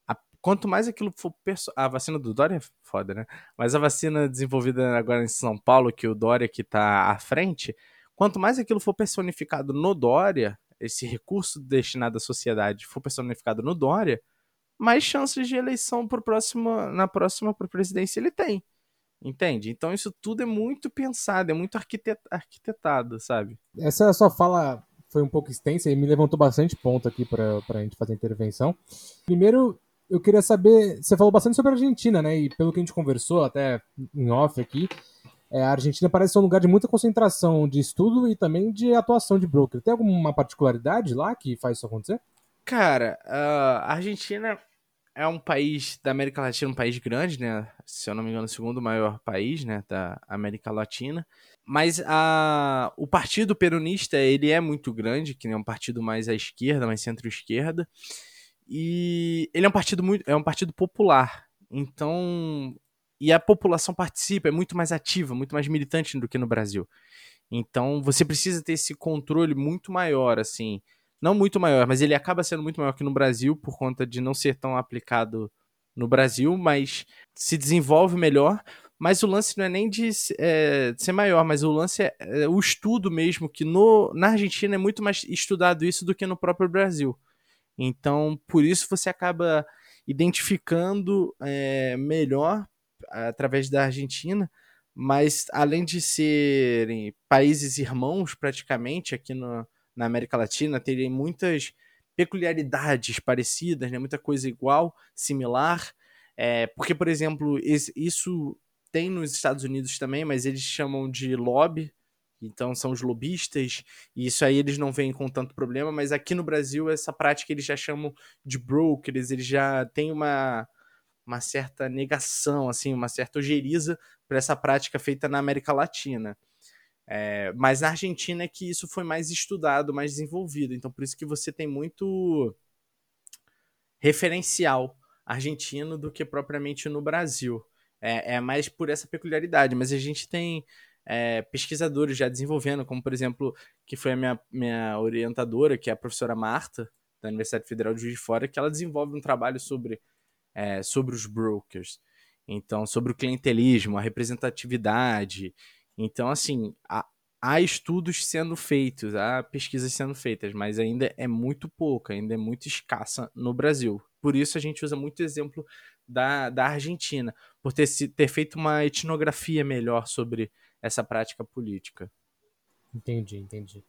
A, quanto mais aquilo for. A vacina do Dória é foda, né? Mas a vacina desenvolvida agora em São Paulo, que o Dória que tá à frente, Quanto mais aquilo for personificado no Dória, esse recurso destinado à sociedade for personificado no Dória, mais chances de eleição pro próximo, na próxima presidência ele tem. Entende? Então isso tudo é muito pensado, é muito arquitet arquitetado, sabe? Essa sua fala foi um pouco extensa e me levantou bastante ponto aqui para a gente fazer a intervenção. Primeiro, eu queria saber, você falou bastante sobre a Argentina, né? E pelo que a gente conversou até em off aqui, é, a Argentina parece ser um lugar de muita concentração de estudo e também de atuação de broker. Tem alguma particularidade lá que faz isso acontecer? Cara, a Argentina é um país da América Latina, um país grande, né? Se eu não me engano, o segundo maior país, né, da América Latina. Mas a, o partido peronista, ele é muito grande, que é um partido mais à esquerda, mais centro-esquerda. E ele é um partido muito, é um partido popular. Então, e a população participa, é muito mais ativa, muito mais militante do que no Brasil. Então você precisa ter esse controle muito maior, assim. Não muito maior, mas ele acaba sendo muito maior que no Brasil por conta de não ser tão aplicado no Brasil, mas se desenvolve melhor. Mas o lance não é nem de, é, de ser maior, mas o lance é, é, o estudo mesmo, que no, na Argentina é muito mais estudado isso do que no próprio Brasil. Então, por isso você acaba identificando é, melhor através da Argentina, mas além de serem países irmãos praticamente aqui no, na América Latina, terem muitas peculiaridades parecidas, né? muita coisa igual, similar. É, porque, por exemplo, isso tem nos Estados Unidos também, mas eles chamam de lobby, então são os lobistas, e isso aí eles não veem com tanto problema, mas aqui no Brasil essa prática eles já chamam de brokers, eles já têm uma, uma certa negação, assim, uma certa ojeriza para essa prática feita na América Latina. É, mas na Argentina é que isso foi mais estudado, mais desenvolvido. Então, por isso que você tem muito referencial argentino do que propriamente no Brasil. É, é mais por essa peculiaridade. Mas a gente tem é, pesquisadores já desenvolvendo, como por exemplo, que foi a minha, minha orientadora, que é a professora Marta, da Universidade Federal de Juiz de Fora, que ela desenvolve um trabalho sobre é, sobre os brokers. Então, sobre o clientelismo, a representatividade. Então, assim, há, estudos sendo feitos, há pesquisas sendo feitas, mas ainda é muito pouca, ainda é muito escassa no Brasil. Por isso a gente usa muito exemplo da, da Argentina, por ter, ter feito uma etnografia melhor sobre essa prática política. Entendi, entendi.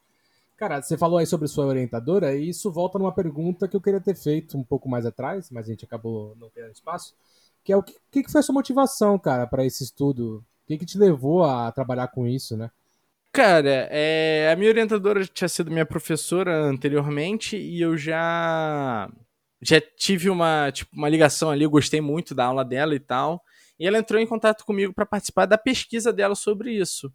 Cara, você falou aí sobre sua orientadora, e isso volta numa pergunta que eu queria ter feito um pouco mais atrás, mas a gente acabou não tendo espaço, que é o que, que foi a sua motivação, cara, para esse estudo? O que, que te levou a trabalhar com isso, né? Cara, é, a minha orientadora tinha sido minha professora anteriormente e eu já já tive uma, tipo, uma ligação ali, eu gostei muito da aula dela e tal. E ela entrou em contato comigo para participar da pesquisa dela sobre isso.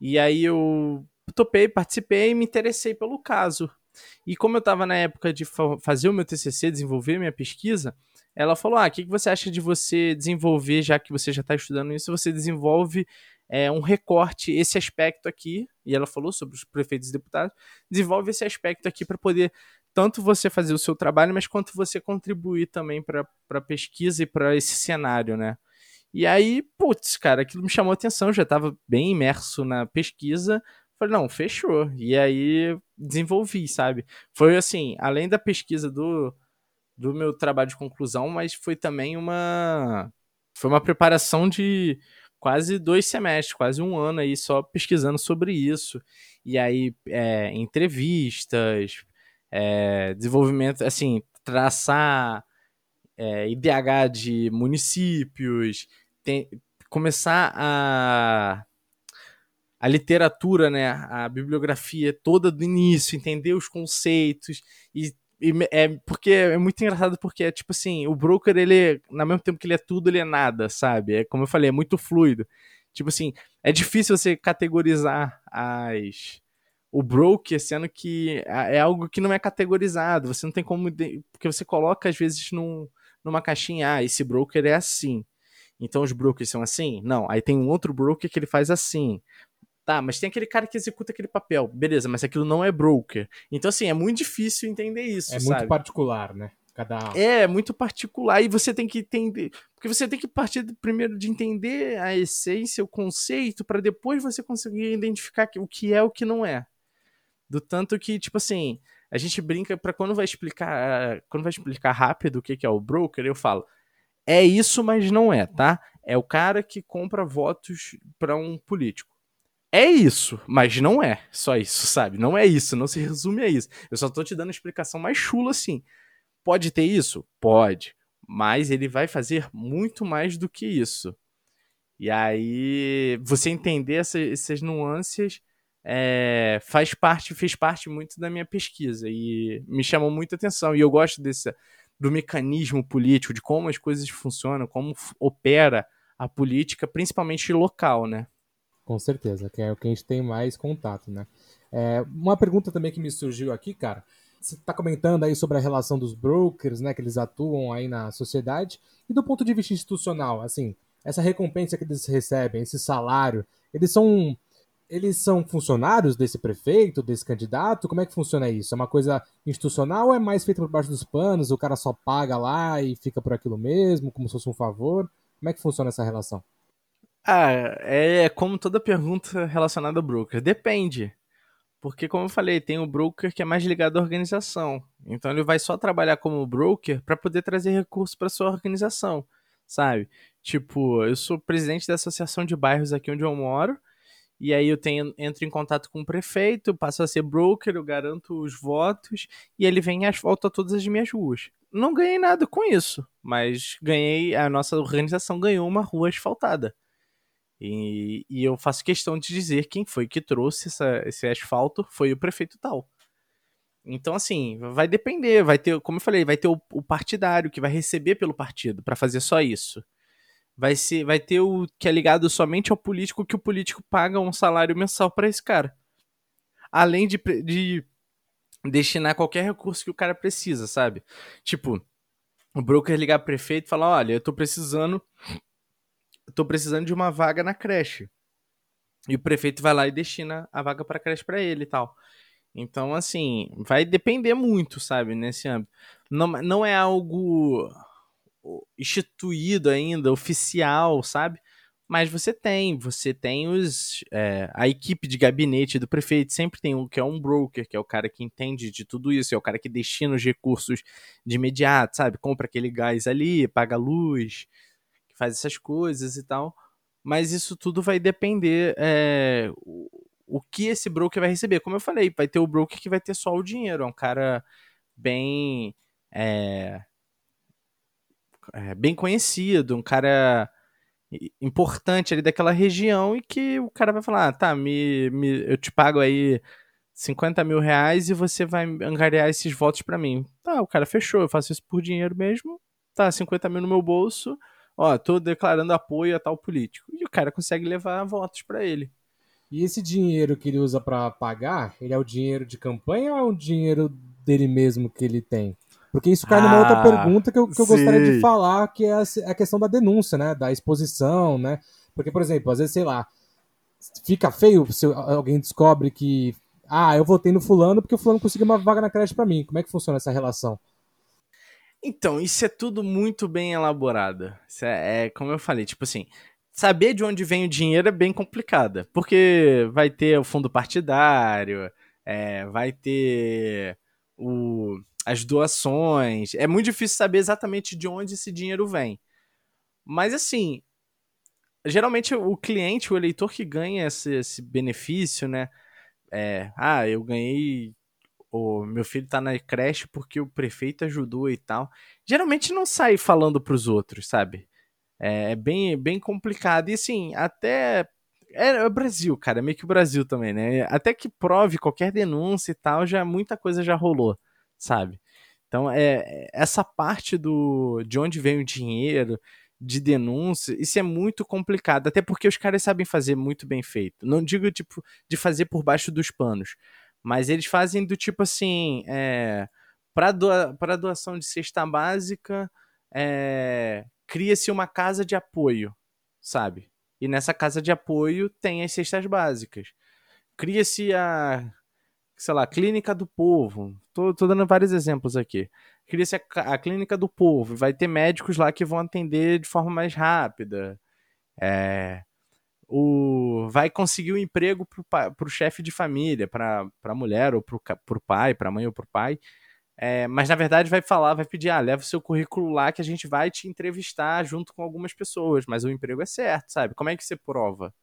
E aí eu topei, participei e me interessei pelo caso. E como eu estava na época de fazer o meu TCC, desenvolver minha pesquisa, ela falou: Ah, o que, que você acha de você desenvolver, já que você já está estudando isso, você desenvolve é, um recorte, esse aspecto aqui, e ela falou sobre os prefeitos e deputados, desenvolve esse aspecto aqui para poder tanto você fazer o seu trabalho, mas quanto você contribuir também para a pesquisa e para esse cenário, né? E aí, putz, cara, aquilo me chamou atenção, já estava bem imerso na pesquisa, falei, não, fechou. E aí desenvolvi, sabe? Foi assim, além da pesquisa do, do meu trabalho de conclusão, mas foi também uma foi uma preparação de quase dois semestres, quase um ano aí só pesquisando sobre isso. E aí, é, entrevistas, é, desenvolvimento, assim, traçar é, IDH de municípios, tem, começar a a literatura, né, a bibliografia toda do início, entender os conceitos e, e é porque é muito engraçado porque é tipo assim, o broker ele, na mesmo tempo que ele é tudo, ele é nada, sabe? É como eu falei, é muito fluido. Tipo assim, é difícil você categorizar as o broker, sendo que é algo que não é categorizado. Você não tem como. Porque você coloca, às vezes, num, numa caixinha, ah, esse broker é assim. Então os brokers são assim? Não. Aí tem um outro broker que ele faz assim. Tá, mas tem aquele cara que executa aquele papel. Beleza, mas aquilo não é broker. Então, assim, é muito difícil entender isso. É sabe? muito particular, né? Cada... É, muito particular. E você tem que entender. Porque você tem que partir primeiro de entender a essência, o conceito, para depois você conseguir identificar o que é o que não é. Do tanto que, tipo assim, a gente brinca para quando vai explicar, quando vai explicar rápido o que é o broker, eu falo, é isso, mas não é, tá? É o cara que compra votos para um político. É isso, mas não é só isso, sabe? Não é isso, não se resume a isso. Eu só tô te dando a explicação mais chula assim. Pode ter isso? Pode. Mas ele vai fazer muito mais do que isso. E aí, você entender essa, essas nuances é, faz parte, fez parte muito da minha pesquisa e me chamou muita atenção. E eu gosto desse, do mecanismo político, de como as coisas funcionam, como opera a política, principalmente local, né? Com certeza, que é o que a gente tem mais contato, né? É, uma pergunta também que me surgiu aqui, cara. Você está comentando aí sobre a relação dos brokers, né, que eles atuam aí na sociedade, e do ponto de vista institucional, assim, essa recompensa que eles recebem, esse salário, eles são eles são funcionários desse prefeito, desse candidato? Como é que funciona isso? É uma coisa institucional ou é mais feita por baixo dos panos? O cara só paga lá e fica por aquilo mesmo, como se fosse um favor? Como é que funciona essa relação? Ah, é como toda pergunta relacionada ao broker. Depende. Porque, como eu falei, tem o broker que é mais ligado à organização. Então, ele vai só trabalhar como broker para poder trazer recursos para sua organização, sabe? Tipo, eu sou presidente da associação de bairros aqui onde eu moro e aí eu tenho, entro em contato com o prefeito, passo a ser broker, eu garanto os votos, e ele vem e asfalta todas as minhas ruas. Não ganhei nada com isso, mas ganhei, a nossa organização ganhou uma rua asfaltada. E, e eu faço questão de dizer quem foi que trouxe essa, esse asfalto foi o prefeito tal. Então, assim, vai depender, vai ter, como eu falei, vai ter o, o partidário que vai receber pelo partido para fazer só isso vai ser vai ter o que é ligado somente ao político que o político paga um salário mensal para esse cara. Além de, de destinar qualquer recurso que o cara precisa, sabe? Tipo, o broker ligar pro prefeito e falar: "Olha, eu tô precisando tô precisando de uma vaga na creche". E o prefeito vai lá e destina a vaga para creche para ele e tal. Então, assim, vai depender muito, sabe, nesse âmbito. Não, não é algo instituído ainda, oficial, sabe? Mas você tem, você tem os. É, a equipe de gabinete do prefeito sempre tem um que é um broker, que é o cara que entende de tudo isso, é o cara que destina os recursos de imediato, sabe? Compra aquele gás ali, paga a luz, que faz essas coisas e tal. Mas isso tudo vai depender é, o, o que esse broker vai receber. Como eu falei, vai ter o broker que vai ter só o dinheiro, é um cara bem. É, é, bem conhecido, um cara importante ali daquela região e que o cara vai falar, ah, tá, me, me, eu te pago aí 50 mil reais e você vai angariar esses votos para mim. Tá, o cara fechou, eu faço isso por dinheiro mesmo, tá, 50 mil no meu bolso, ó, tô declarando apoio a tal político. E o cara consegue levar votos para ele. E esse dinheiro que ele usa para pagar, ele é o dinheiro de campanha ou é o dinheiro dele mesmo que ele tem? Porque isso cai numa outra ah, pergunta que eu, que eu gostaria de falar, que é a, a, questão da denúncia, né? Da exposição, né? Porque, por exemplo, às vezes, sei lá, fica feio se alguém descobre que ah, eu votei no fulano porque o fulano conseguiu uma vaga na creche para mim. Como é que funciona essa relação? Então, isso é tudo muito bem elaborado. É, é, como eu falei, tipo assim, saber de onde vem o dinheiro é bem complicada. Porque vai ter o fundo partidário, é, vai ter o, as doações. É muito difícil saber exatamente de onde esse dinheiro vem. Mas assim, geralmente o cliente, o eleitor que ganha esse, esse benefício, né? É, ah, eu ganhei. O meu filho tá na creche porque o prefeito ajudou e tal. Geralmente não sai falando pros outros, sabe? É, é bem, bem complicado. E assim, até é, é, o Brasil, cara, é meio que o Brasil também, né? Até que prove qualquer denúncia e tal, já muita coisa já rolou, sabe? Então, é essa parte do de onde vem o dinheiro, de denúncia, isso é muito complicado, até porque os caras sabem fazer muito bem feito. Não digo tipo de fazer por baixo dos panos, mas eles fazem do tipo assim, é, para doa, doação de cesta básica, é, cria-se uma casa de apoio, sabe? E nessa casa de apoio tem as cestas básicas. Cria-se a, sei lá, Clínica do Povo. Tô, tô dando vários exemplos aqui. Cria-se a, a, Clínica do Povo. Vai ter médicos lá que vão atender de forma mais rápida. É, o, vai conseguir um emprego para o chefe de família, para a mulher, ou para o pai, para a mãe ou para o pai. É, mas na verdade vai falar, vai pedir, ah, leva o seu currículo lá que a gente vai te entrevistar junto com algumas pessoas, mas o emprego é certo, sabe? Como é que você prova?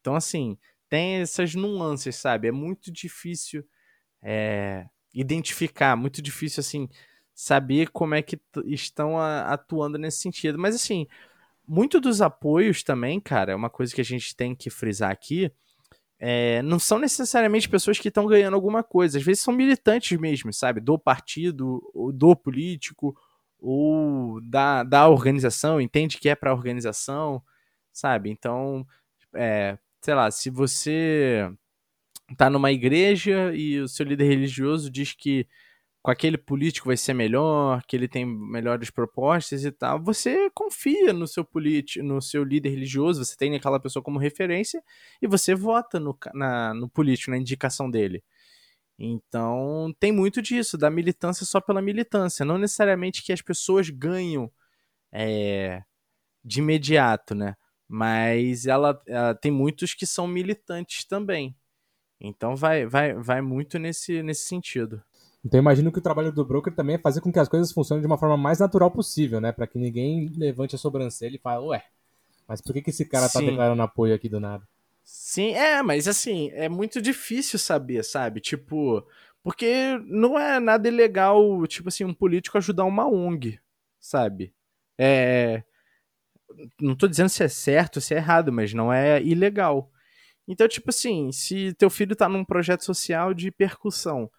Então, assim, tem essas nuances, sabe? É muito difícil é, identificar, muito difícil, assim, saber como é que estão atuando nesse sentido. Mas, assim, muito dos apoios também, cara, é uma coisa que a gente tem que frisar aqui, é, não são necessariamente pessoas que estão ganhando alguma coisa. Às vezes são militantes mesmo, sabe? Do partido, do político, ou da, da organização, entende que é para a organização, sabe? Então, é, sei lá, se você tá numa igreja e o seu líder religioso diz que com aquele político vai ser melhor, que ele tem melhores propostas e tal, você confia no seu político, no seu líder religioso, você tem aquela pessoa como referência e você vota no, na, no político, na indicação dele. Então, tem muito disso, da militância só pela militância, não necessariamente que as pessoas ganham é, de imediato, né? Mas ela, ela tem muitos que são militantes também. Então vai, vai, vai muito nesse, nesse sentido. Então eu imagino que o trabalho do broker também é fazer com que as coisas funcionem de uma forma mais natural possível, né? Para que ninguém levante a sobrancelha e fale, ué, mas por que, que esse cara tá Sim. tá declarando apoio aqui do nada? Sim, é, mas assim, é muito difícil saber, sabe? Tipo, porque não é nada ilegal, tipo assim, um político ajudar uma ONG, sabe? É. Não tô dizendo se é certo ou se é errado, mas não é ilegal. Então, tipo assim, se teu filho tá num projeto social de percussão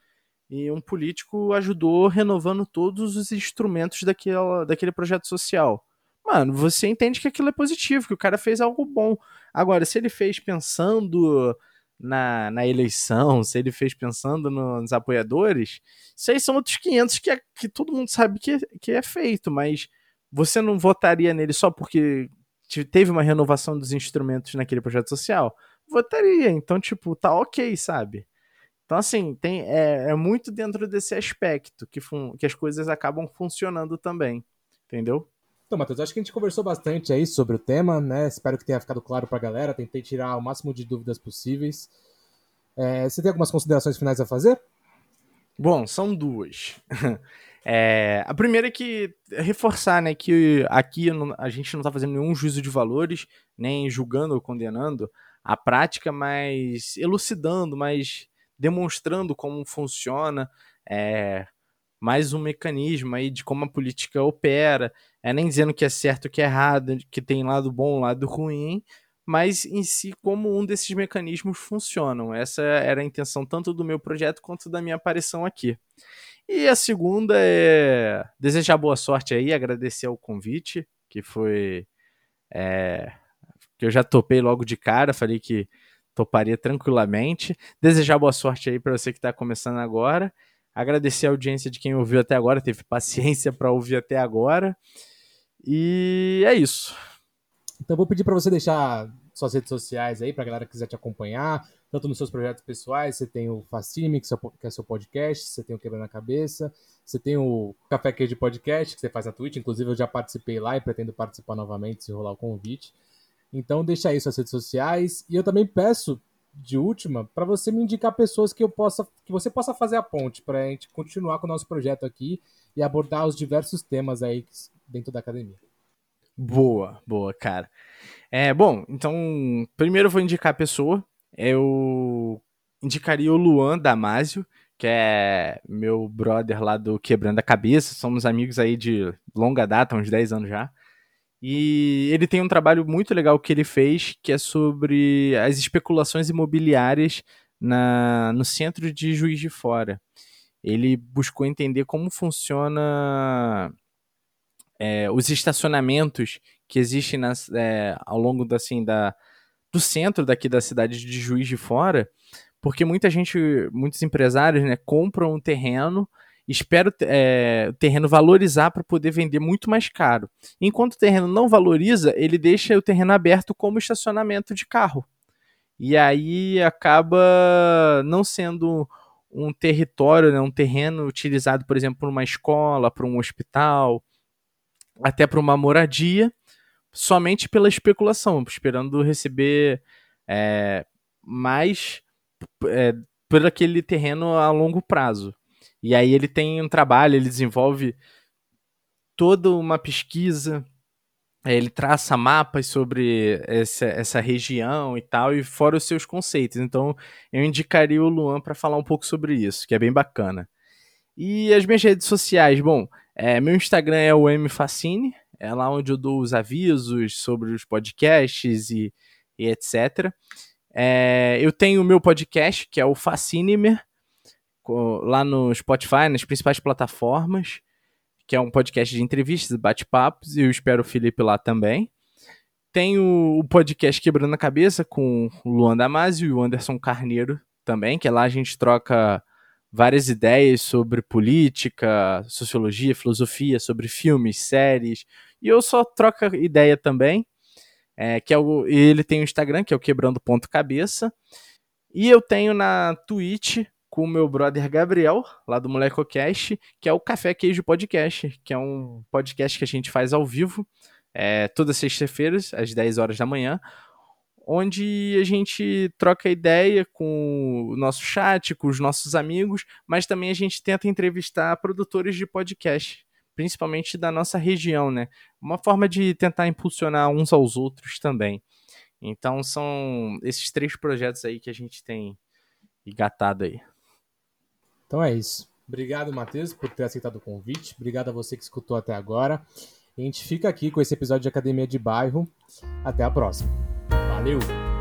e um político ajudou renovando todos os instrumentos daquela, daquele projeto social. Mano, você entende que aquilo é positivo, que o cara fez algo bom. Agora, se ele fez pensando na, na eleição, se ele fez pensando nos apoiadores, isso aí são outros 500 que, é, que todo mundo sabe que, que é feito, mas você não votaria nele só porque teve uma renovação dos instrumentos naquele projeto social? Votaria, então, tipo, tá ok, sabe? Então, assim, tem, é, é muito dentro desse aspecto que, fun, que as coisas acabam funcionando também. Entendeu? Então, Matheus, acho que a gente conversou bastante aí sobre o tema, né? Espero que tenha ficado claro pra galera. Tentei tirar o máximo de dúvidas possíveis. É, você tem algumas considerações finais a fazer? Bom, são duas. É, a primeira é que reforçar, né, que aqui a gente não está fazendo nenhum juízo de valores, nem julgando ou condenando a prática, mas elucidando, mas demonstrando como funciona, é, mais um mecanismo aí de como a política opera, é nem dizendo que é certo que é errado, que tem lado bom, lado ruim, mas em si como um desses mecanismos funcionam. Essa era a intenção tanto do meu projeto quanto da minha aparição aqui. E a segunda é desejar boa sorte aí, agradecer o convite, que foi. É, que eu já topei logo de cara, falei que toparia tranquilamente. Desejar boa sorte aí para você que está começando agora. Agradecer a audiência de quem ouviu até agora, teve paciência para ouvir até agora. E é isso. Então vou pedir para você deixar suas redes sociais aí para a galera que quiser te acompanhar, tanto nos seus projetos pessoais, você tem o Fascime, que é seu podcast, você tem o Quebrando a Cabeça, você tem o Café Queijo Podcast, que você faz na Twitch, inclusive eu já participei lá e pretendo participar novamente se rolar o convite. Então deixa aí suas redes sociais e eu também peço de última para você me indicar pessoas que eu possa que você possa fazer a ponte para a gente continuar com o nosso projeto aqui e abordar os diversos temas aí dentro da academia. Boa, boa, cara. É, bom, então, primeiro eu vou indicar a pessoa. Eu indicaria o Luan Damasio, que é meu brother lá do Quebrando a Cabeça. Somos amigos aí de longa data, uns 10 anos já. E ele tem um trabalho muito legal que ele fez, que é sobre as especulações imobiliárias na, no centro de Juiz de Fora. Ele buscou entender como funciona é, os estacionamentos que existem nas, é, ao longo da, assim, da, do centro daqui da cidade de Juiz de Fora, porque muita gente, muitos empresários, né, compram um terreno, esperam é, o terreno valorizar para poder vender muito mais caro. Enquanto o terreno não valoriza, ele deixa o terreno aberto como estacionamento de carro. E aí acaba não sendo um território, né, um terreno utilizado, por exemplo, por uma escola, para um hospital, até para uma moradia, somente pela especulação, esperando receber é, mais é, por aquele terreno a longo prazo. E aí ele tem um trabalho, ele desenvolve toda uma pesquisa, é, ele traça mapas sobre essa, essa região e tal, e fora os seus conceitos. Então eu indicaria o Luan para falar um pouco sobre isso, que é bem bacana. E as minhas redes sociais, bom, é, meu Instagram é o mfacine, é lá onde eu dou os avisos sobre os podcasts e, e etc. É, eu tenho o meu podcast, que é o Fascinemer, lá no Spotify, nas principais plataformas, que é um podcast de entrevistas, bate-papos, e eu espero o Felipe lá também. Tenho o podcast Quebrando a Cabeça com o Luan Damasio e o Anderson Carneiro também, que é lá a gente troca várias ideias sobre política, sociologia, filosofia, sobre filmes, séries. E eu só troco ideia também. É, que é o, ele tem o Instagram, que é o Quebrando Ponto Cabeça. E eu tenho na Twitch com o meu brother Gabriel, lá do MolecoCast, que é o Café Queijo Podcast, que é um podcast que a gente faz ao vivo, é, todas sexta-feiras, às 10 horas da manhã, onde a gente troca ideia com o nosso chat, com os nossos amigos, mas também a gente tenta entrevistar produtores de podcast, principalmente da nossa região, né? Uma forma de tentar impulsionar uns aos outros também. Então são esses três projetos aí que a gente tem engatado aí. Então é isso. Obrigado, Matheus, por ter aceitado o convite. Obrigado a você que escutou até agora. A gente fica aqui com esse episódio de Academia de Bairro. Até a próxima. Valeu!